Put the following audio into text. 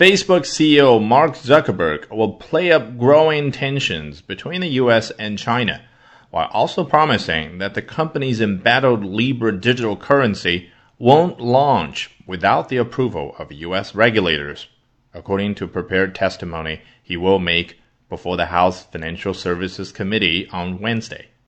Facebook CEO Mark Zuckerberg will play up growing tensions between the US and China, while also promising that the company's embattled Libra digital currency won't launch without the approval of US regulators, according to prepared testimony he will make before the House Financial Services Committee on Wednesday.